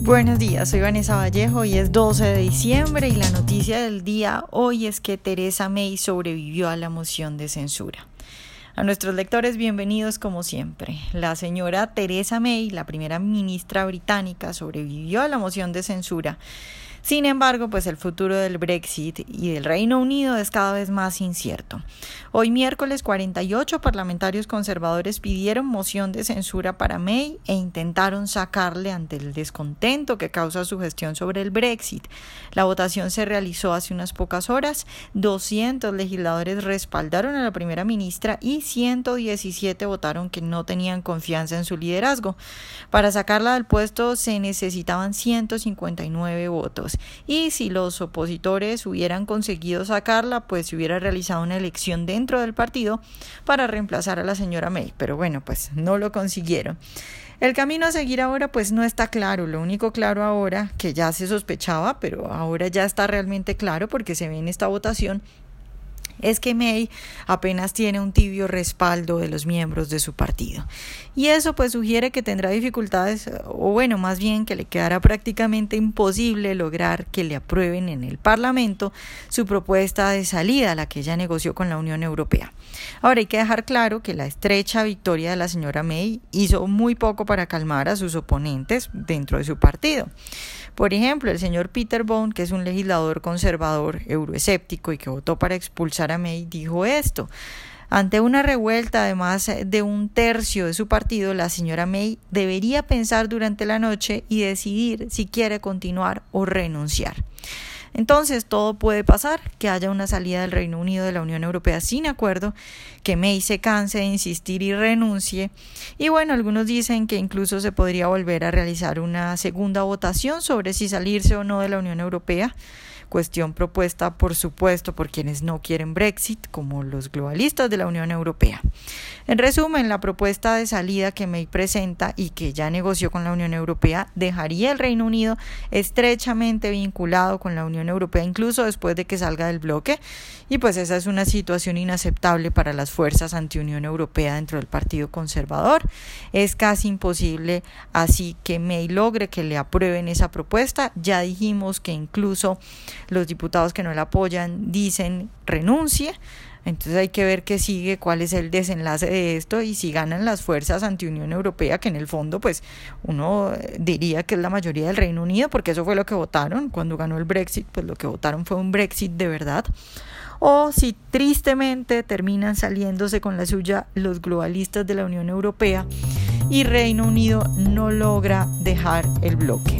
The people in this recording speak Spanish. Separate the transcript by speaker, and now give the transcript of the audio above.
Speaker 1: Buenos días, soy Vanessa Vallejo y es 12 de diciembre y la noticia del día hoy es que Teresa May sobrevivió a la moción de censura. A nuestros lectores, bienvenidos como siempre. La señora Teresa May, la primera ministra británica, sobrevivió a la moción de censura sin embargo, pues el futuro del Brexit y del Reino Unido es cada vez más incierto. Hoy miércoles 48 parlamentarios conservadores pidieron moción de censura para May e intentaron sacarle ante el descontento que causa su gestión sobre el Brexit. La votación se realizó hace unas pocas horas. 200 legisladores respaldaron a la primera ministra y 117 votaron que no tenían confianza en su liderazgo. Para sacarla del puesto se necesitaban 159 votos y si los opositores hubieran conseguido sacarla, pues se hubiera realizado una elección dentro del partido para reemplazar a la señora May. Pero bueno, pues no lo consiguieron. El camino a seguir ahora pues no está claro, lo único claro ahora que ya se sospechaba, pero ahora ya está realmente claro porque se ve en esta votación es que May apenas tiene un tibio respaldo de los miembros de su partido. Y eso pues sugiere que tendrá dificultades, o bueno, más bien que le quedará prácticamente imposible lograr que le aprueben en el Parlamento su propuesta de salida, la que ella negoció con la Unión Europea. Ahora hay que dejar claro que la estrecha victoria de la señora May hizo muy poco para calmar a sus oponentes dentro de su partido. Por ejemplo, el señor Peter Bone, que es un legislador conservador euroescéptico y que votó para expulsar a May, dijo esto. Ante una revuelta de más de un tercio de su partido, la señora May debería pensar durante la noche y decidir si quiere continuar o renunciar. Entonces todo puede pasar, que haya una salida del Reino Unido de la Unión Europea sin acuerdo, que May se canse de insistir y renuncie. Y bueno, algunos dicen que incluso se podría volver a realizar una segunda votación sobre si salirse o no de la Unión Europea cuestión propuesta por supuesto por quienes no quieren Brexit, como los globalistas de la Unión Europea. En resumen, la propuesta de salida que May presenta y que ya negoció con la Unión Europea dejaría el Reino Unido estrechamente vinculado con la Unión Europea incluso después de que salga del bloque y pues esa es una situación inaceptable para las fuerzas anti-Unión Europea dentro del Partido Conservador. Es casi imposible así que May logre que le aprueben esa propuesta. Ya dijimos que incluso los diputados que no la apoyan dicen renuncie. Entonces hay que ver qué sigue, cuál es el desenlace de esto y si ganan las fuerzas anti-Unión Europea, que en el fondo pues uno diría que es la mayoría del Reino Unido, porque eso fue lo que votaron cuando ganó el Brexit, pues lo que votaron fue un Brexit de verdad. O si tristemente terminan saliéndose con la suya los globalistas de la Unión Europea y Reino Unido no logra dejar el bloque.